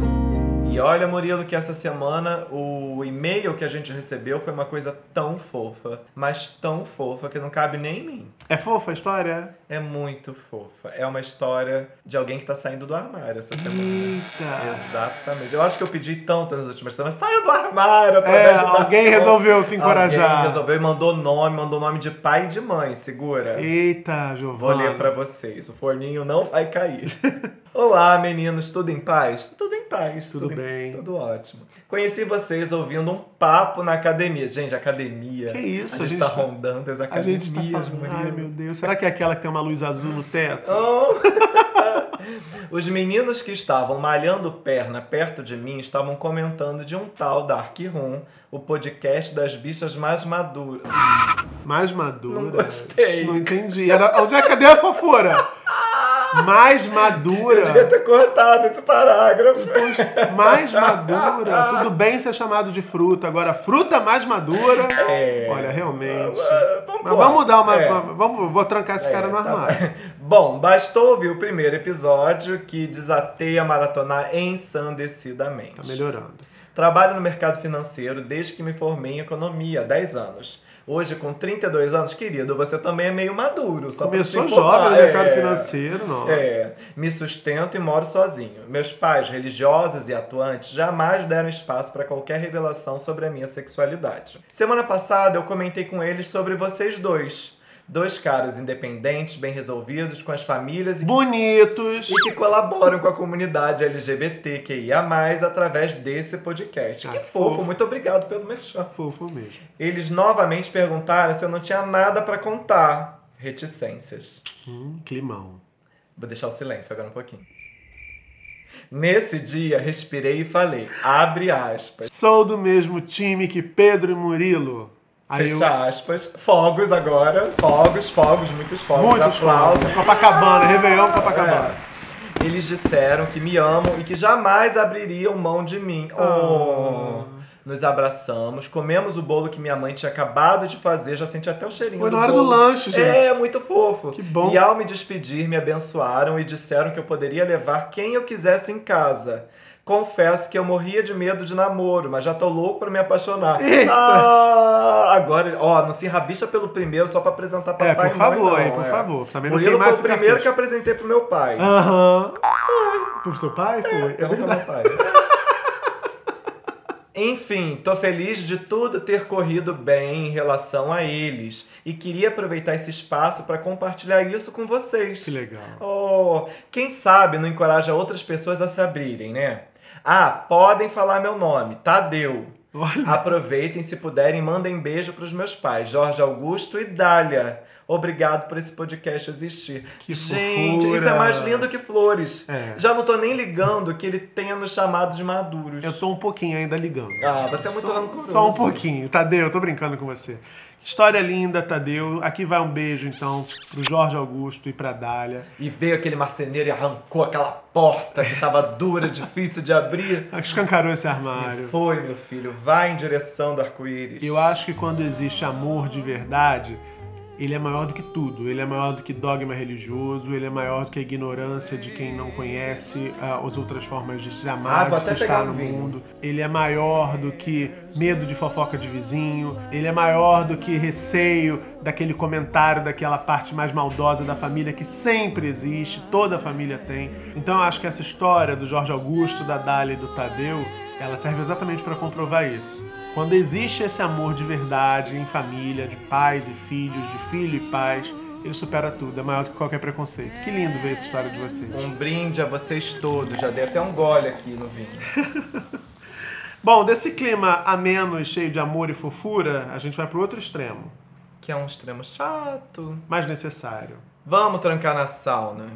E olha, Murilo, que essa semana o e-mail que a gente recebeu foi uma coisa tão fofa, mas tão fofa que não cabe nem em mim. É fofa a história? É muito fofa. É uma história de alguém que tá saindo do armário essa semana. Eita. Exatamente. Eu acho que eu pedi tanto nas últimas semanas. Saiu do armário É, alguém resolveu se Alguém encorajar. resolveu e mandou nome, mandou nome de pai e de mãe. Segura. Eita, Vou Giovana. ler pra vocês. O forninho não vai cair. Olá, meninos. Tudo em paz? Tudo paz. Tudo em- bem. Tudo ótimo. Conheci vocês ouvindo um papo na academia. Gente, academia. Que isso, A a gente, gente tá tá- rondando as A academias, gente tá falando, ai meu Deus, será que é aquela que tem uma luz azul no teto? Oh. Os meninos que estavam malhando perna perto de mim estavam comentando de um tal Dark Room, o podcast das bichas mais maduras. Mais madura? Não gostei. Não entendi. Era, onde é, cadê a fofura? Mais madura. Eu devia ter cortado esse parágrafo. Mais madura. Tudo bem ser chamado de fruta. Agora, fruta mais madura. É. Olha, realmente. Vamos, Mas vamos dar uma. É. uma- vamos, vou trancar esse cara no É, tá armário. Bom, bastou ouvir o primeiro episódio que desatei a maratonar ensandecidamente. Tá melhorando. Trabalho no mercado financeiro desde que me formei em economia há 10 anos. Hoje, com 32 anos, querido, você também é meio maduro. Só Começou jovem no mercado É. financeiro, não. É, me sustento e moro sozinho. Meus pais, religiosos e atuantes, jamais deram espaço para qualquer revelação sobre a minha sexualidade. Semana passada eu comentei com eles sobre vocês dois. Dois caras independentes, bem resolvidos, com as famílias e que Bonitos. e que colaboram com a comunidade LGBTQIA+, através desse podcast. que Ah, fofo, fofo. muito obrigado pelo merchan. Fofo mesmo. Eles novamente perguntaram se eu não tinha nada pra contar. Reticências. Hum, climão. Vou deixar o silêncio agora um pouquinho. Nesse dia, respirei e falei, abre aspas, Sou do mesmo time que Pedro e Murilo. Aí eu- fecha aspas, fogos agora, fogos, fogos, muitos fogos, Muitos aplausos. aplausos. Copacabana, Réveillon Copacabana. É. Eles disseram que me amam e que jamais abririam mão de mim. Oh. Nos abraçamos, comemos o bolo que minha mãe tinha acabado de fazer, já senti até o cheirinho Foi do na hora bolo. do lanche, gente. É, muito fofo. Que bom. E ao me despedir, me abençoaram e disseram que eu poderia levar quem eu quisesse em casa. Confesso que eu morria de medo de namoro, mas já tô louco pra me apaixonar. Ah, agora, ó, não se rabicha pelo primeiro só pra apresentar papai É, por e mãe, favor, não, hein, por é. favor. Também não Murilo foi queimasse o primeiro cartucho. que eu apresentei pro meu pai. Aham. Pro seu pai? Foi. É Pergunta verdade. meu pai. Enfim, tô feliz de tudo ter corrido bem em relação a eles e queria aproveitar esse espaço para compartilhar isso com vocês. Que legal. Oh, quem sabe não encoraja outras pessoas a se abrirem, né? Ah, podem falar meu nome, Tadeu. Olha. Aproveitem se puderem, mandem beijo pros meus pais, Jorge Augusto e Dália. Obrigado por esse podcast existir. Que Gente, fofura. isso é mais lindo que flores. É. Já não tô nem ligando que ele tenha nos chamado de maduros. Eu tô um pouquinho ainda ligando. Ah, você é muito só, rancoroso. Só um pouquinho. Tadeu, eu tô brincando com você. História linda, Tadeu. Aqui vai um beijo, então, pro Jorge Augusto e pra Dália. E veio aquele marceneiro e arrancou aquela porta que tava dura, difícil de abrir. Escancarou esse E armário. foi, meu filho. Vai em direção do arco-íris. Eu acho que quando existe amor de verdade, ele é maior do que tudo. Ele é maior do que dogma religioso, ele é maior do que a ignorância de quem não conhece ah, as outras formas de se Ah, amar, vou de se estar no vinho. mundo. Ele é maior do que medo de fofoca de vizinho. Ele é maior do que receio daquele comentário, daquela parte mais maldosa da família que sempre existe, toda a família tem. Então eu acho que essa história do Jorge Augusto, da Dália e do Tadeu, ela serve exatamente para comprovar isso. Quando existe esse amor de verdade em família, de pais e filhos, de filho e pais, ele supera tudo, é maior do que qualquer preconceito. Que lindo ver essa história de vocês. Um brinde a vocês todos. Já dei até um gole aqui no vinho. Bom, desse clima ameno e cheio de amor e fofura, a gente vai pro outro extremo. Que é um extremo chato. Mas necessário. Vamos trancar na sauna.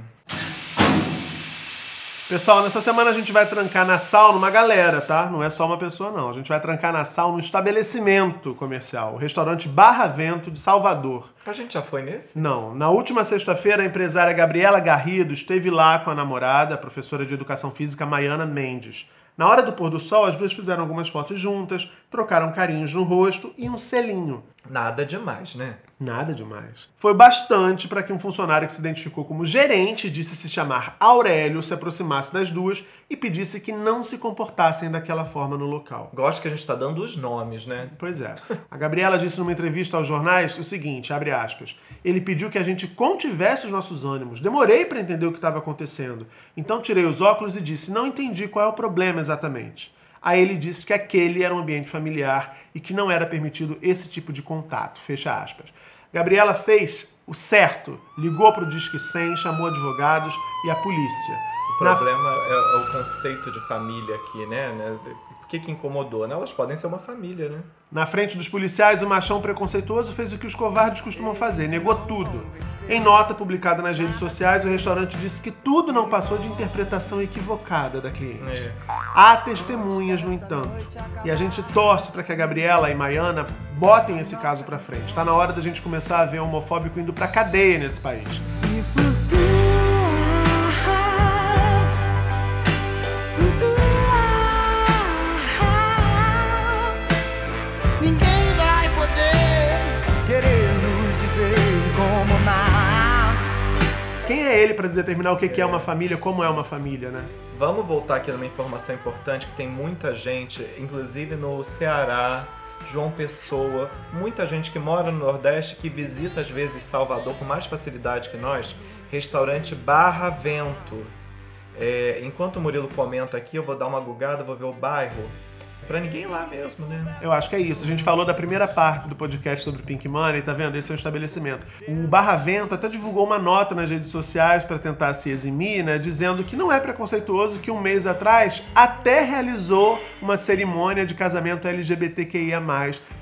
Pessoal, nessa semana a gente vai trancar na sauna uma galera, tá? Não é só uma pessoa, não. A gente vai trancar na sauna um estabelecimento comercial, o restaurante Barra Vento de Salvador. A gente já foi nesse? Não. Na última sexta-feira, a empresária Gabriela Garrido esteve lá com a namorada, a professora de educação física Maiana Mendes. Na hora do pôr do sol, as duas fizeram algumas fotos juntas, trocaram carinhos no rosto e um selinho. Nada demais, né? Nada demais. Foi bastante para que um funcionário que se identificou como gerente disse se chamar Aurélio se aproximasse das duas e pedisse que não se comportassem daquela forma no local. Gosto que a gente tá dando os nomes, né? Pois é. A Gabriela disse numa entrevista aos jornais o seguinte, abre aspas, ele pediu que a gente contivesse os nossos ânimos. Demorei para entender o que estava acontecendo. Então tirei os óculos e disse, não entendi qual é o problema exatamente. Aí ele disse que aquele era um ambiente familiar e que não era permitido esse tipo de contato. Fecha aspas. Gabriela fez o certo, ligou para o Disque 100, chamou advogados e a polícia. O Na- problema é, é o conceito de família aqui, né? né? Por que, que incomodou? né? Elas podem ser uma família, né? Na frente dos policiais, o machão preconceituoso fez o que os covardes costumam fazer, negou tudo. Em nota publicada nas redes sociais, o restaurante disse que tudo não passou de interpretação equivocada da cliente. É. Há testemunhas, no entanto. E a gente torce para que a Gabriela e Maiana botem esse caso pra frente. Tá na hora da gente começar a ver homofóbico indo pra cadeia nesse país. Ele para determinar o que que é uma família, como é uma família, né? Vamos voltar aqui numa informação importante que tem muita gente, inclusive no Ceará, João Pessoa, muita gente que mora no Nordeste que visita às vezes Salvador com mais facilidade que nós, restaurante Barra Vento. É, enquanto o Murilo comenta aqui, eu vou dar uma gugada, vou ver o bairro. Pra ninguém ir lá mesmo, né? Eu acho que é isso. A gente falou da primeira parte do podcast sobre Pink Money, tá vendo? Esse é o estabelecimento. O Barra Vento até divulgou uma nota nas redes sociais para tentar se eximir, né? Dizendo que não é preconceituoso, que um mês atrás até realizou uma cerimônia de casamento LGBTQIA+,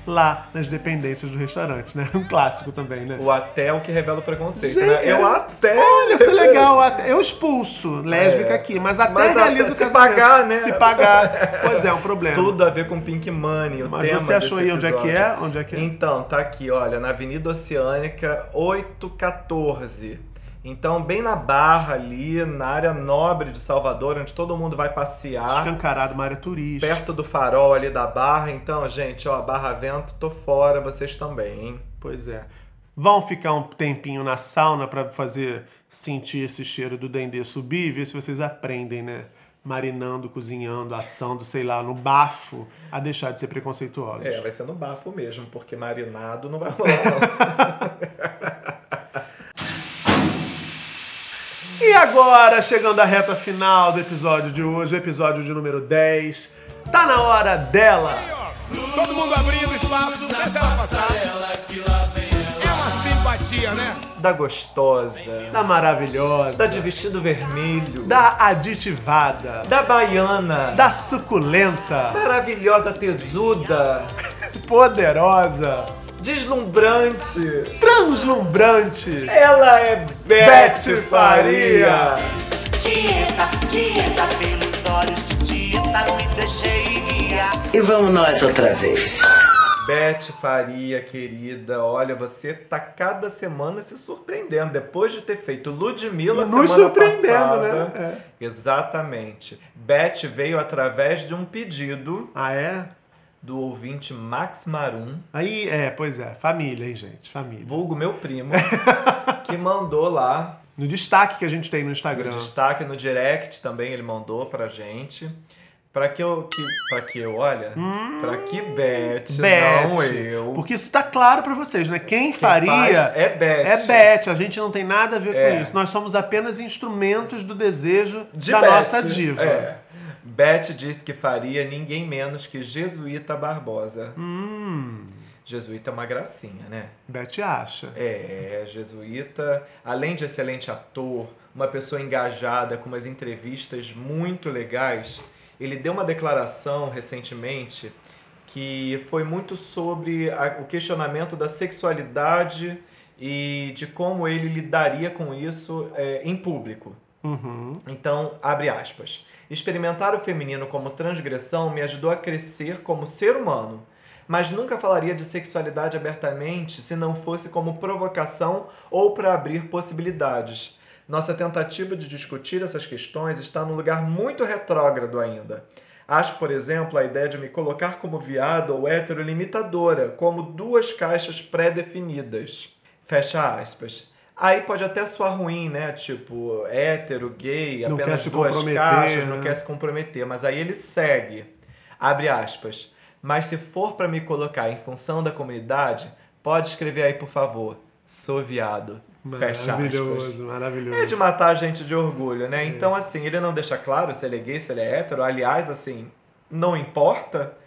lá nas dependências do restaurante, né? Um clássico também, né? O até é o que revela o preconceito, Gente, né? Eu até. Olha, isso é legal. até- Eu expulso lésbica É. aqui, mas até Mas até realizo o se casamento. pagar, né? Se pagar. Pois é, um problema. Tudo a ver com Pink Money, o Mas tema você achou aí onde é que é? Onde é que é? Então, tá aqui, olha, na Avenida Oceânica 814. Então, bem na Barra ali, na área nobre de Salvador, onde todo mundo vai passear, Escancarado, uma área turística. perto do farol ali da Barra. Então, gente, ó, Barra Vento, tô fora, vocês também, hein? Pois é. Vão ficar um tempinho na sauna pra fazer sentir esse cheiro do dendê subir e ver se vocês aprendem, né? Marinando, cozinhando, assando, sei lá, no bafo, a deixar de ser preconceituosos. É, vai ser no bafo mesmo, porque marinado não vai rolar, não. E agora, chegando à reta final do episódio de hoje, o episódio de número 10, tá na hora dela. Todo mundo abrindo espaço, deixa ela passar. É uma simpatia, né? Da gostosa, Da maravilhosa, da de vestido vermelho, da aditivada, da baiana, da suculenta, maravilhosa tesuda, poderosa, deslumbrante. translumbrante. Ela é Beth Faria. Dieta, dieta, pelos olhos de dieta, me deixei guiar. E vamos nós outra vez. Beth Faria, querida, olha, você tá cada semana se surpreendendo. Depois de ter feito Ludmilla E nos semana surpreendendo, passada. né? Exatamente. Beth veio através de um pedido Ah, é? do ouvinte Max Marum, Aí, é, pois é, família, hein, gente? Família. vulgo meu primo, que mandou lá No destaque que a gente tem no no Instagram. destaque no direct também ele mandou pra gente. Pra que eu, que, pra que eu, olha, pra que Beth, Hum. Beth. não eu. Porque isso tá claro pra vocês, né? Quem, Quem faria é Beth. é Beth. A gente não tem nada a ver É. com isso. Nós somos apenas instrumentos do desejo de da Beth. nossa diva. É. Beth disse que faria ninguém menos que Jesuíta Barbosa. Hum, Jesuíta é uma gracinha, né? Beth acha. É, Jesuíta, além de excelente ator, uma pessoa engajada com umas entrevistas muito legais, ele deu uma declaração recentemente que foi muito sobre a- o questionamento da sexualidade e de como ele lidaria com isso é, em público. Uhum. Então, abre aspas. Experimentar o feminino como transgressão me ajudou a crescer como ser humano, mas nunca falaria de sexualidade abertamente se não fosse como provocação ou para abrir possibilidades. Nossa tentativa de discutir essas questões está num lugar muito retrógrado ainda. Acho, por exemplo, a ideia de me colocar como viado ou hétero limitadora, como duas caixas pré-definidas. Fecha aspas. Aí pode até soar ruim, né? Tipo, hétero, gay, Não apenas duas caixas, não né? quer se comprometer. Mas aí ele segue. Abre aspas. Mas se for pra me colocar em função da comunidade, pode escrever aí, por favor. Sou viado. Maravilhoso, maravilhoso. É de matar a gente de orgulho, né? Então, assim, ele não deixa claro se ele é gay, se ele é hétero. Aliás, assim, não importa.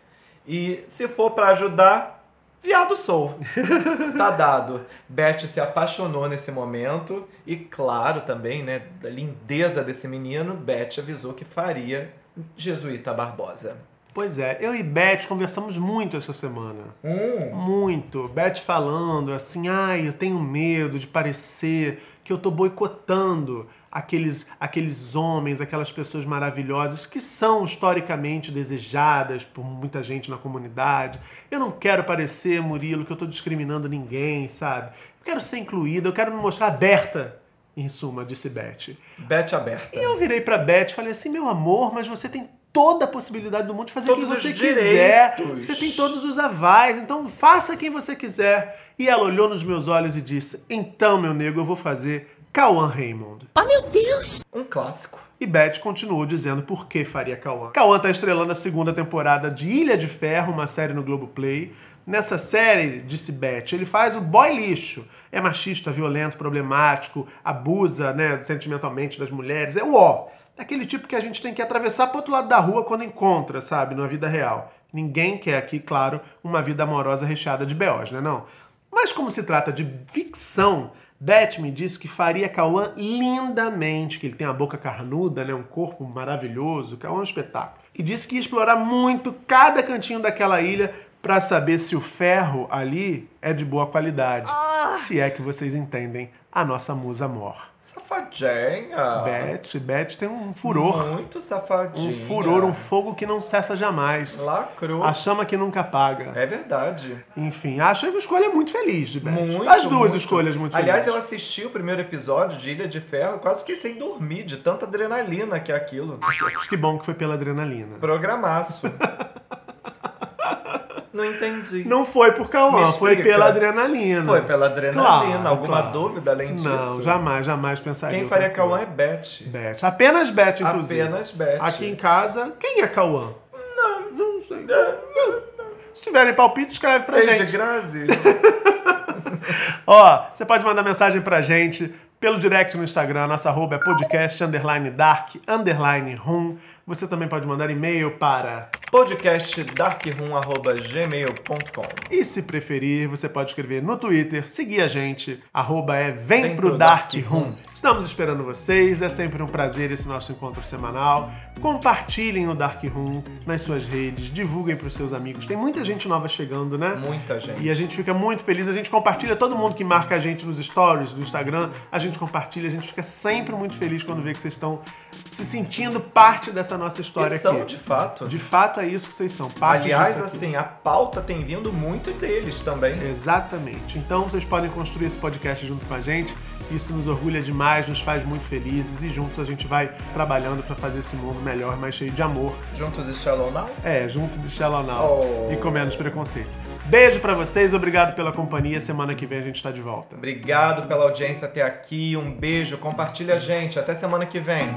E se for pra ajudar, viado sou. tá dado. Beth se apaixonou nesse momento. E, claro, também, né, da lindeza desse menino, Beth avisou que faria Jesuíta Barbosa. Pois é, eu e Beth conversamos muito essa semana. Hum. Muito. Beth falando assim, ai, eu tenho medo de parecer que eu tô boicotando aqueles, aqueles homens, aquelas pessoas maravilhosas que são historicamente desejadas por muita gente na comunidade. Eu não quero parecer, Murilo, que eu tô discriminando ninguém, sabe? Eu quero ser incluída, eu quero me mostrar aberta, em suma, disse Beth. Beth aberta. E eu virei pra Beth e falei assim, meu amor, mas você tem toda a possibilidade do mundo de fazer o que Todos você quiser. Você tem todos os avais, então faça quem você quiser. E ela olhou nos meus olhos e disse, então, meu nego, eu vou fazer Cauã Raymond. Oh, meu Deus! Um clássico. E Beth continuou dizendo por que faria Cauã. Cauã tá estrelando a segunda temporada de Ilha de Ferro, uma série no Globoplay. Nessa série, disse Beth, ele faz o boy lixo. É machista, violento, problemático, abusa né, sentimentalmente das mulheres. É o ó. Daquele tipo que a gente tem que atravessar pro outro lado da rua quando encontra, sabe, na vida real. Ninguém quer aqui, claro, uma vida amorosa recheada de B.O.s, né não? Mas como se trata de ficção, Beth me disse que faria Cauã lindamente, que ele tem a boca carnuda, né, um corpo maravilhoso, Cauã é um espetáculo. E disse que ia explorar muito cada cantinho daquela ilha para saber se o ferro ali é de boa qualidade. Se é que vocês entendem a nossa musa mor. Safadinha. Beth, Beth tem um furor. Muito safadinha. Um furor, um fogo que não cessa jamais. Lacrou. A chama que nunca apaga. É verdade. Enfim, acho uma escolha muito feliz de Beth. Muito, As duas muito. escolhas muito Aliás, eu felizes. assisti o primeiro episódio de Ilha de Ferro quase que sem dormir, de tanta adrenalina que é aquilo. Que bom que foi pela adrenalina. Programaço. Não entendi. Não foi por Cauã, foi pela adrenalina. Foi pela adrenalina. Claro, Alguma claro. dúvida além disso? Não, jamais, jamais pensaria. Quem faria Cauã é. Beth. Beth. Apenas Beth, inclusive. Apenas Beth. Aqui em casa, quem é Cauã? Não, não sei. Se tiverem palpite, escreve pra Beijo, gente. Grazi. Ó, você pode mandar mensagem pra gente pelo direct no Instagram, nossa arroba é podcast underline dark underline room. Você também pode mandar e-mail para podcastdarkroom.gmail.com E se preferir, você pode escrever no Twitter, seguir a gente, arroba é Vem, Vem pro pro Dark Dark Room. Estamos esperando vocês, é sempre um prazer esse nosso encontro semanal. Compartilhem o Dark Room nas suas redes, divulguem pros seus amigos. Tem muita gente nova chegando, né? Muita gente. E a gente fica muito feliz, a gente compartilha, todo mundo que marca a gente nos stories do Instagram, a gente compartilha, a gente fica sempre muito feliz quando vê que vocês estão se sentindo parte dessa nossa história E são, aqui. de fato. De fato é isso que vocês são, Aliás, assim, a pauta tem vindo muito deles também. Exatamente. Então vocês podem construir esse podcast junto com a gente. Isso nos orgulha demais, nos faz muito felizes e juntos a gente vai trabalhando para fazer esse mundo melhor, mais cheio de amor. Juntos e Shallow Now? É, juntos e Shallow Now. Oh. E com menos preconceito. Beijo pra vocês, obrigado pela companhia. Semana que vem a gente tá de volta. Obrigado pela audiência até aqui. Um beijo, compartilha a gente. Até semana que vem.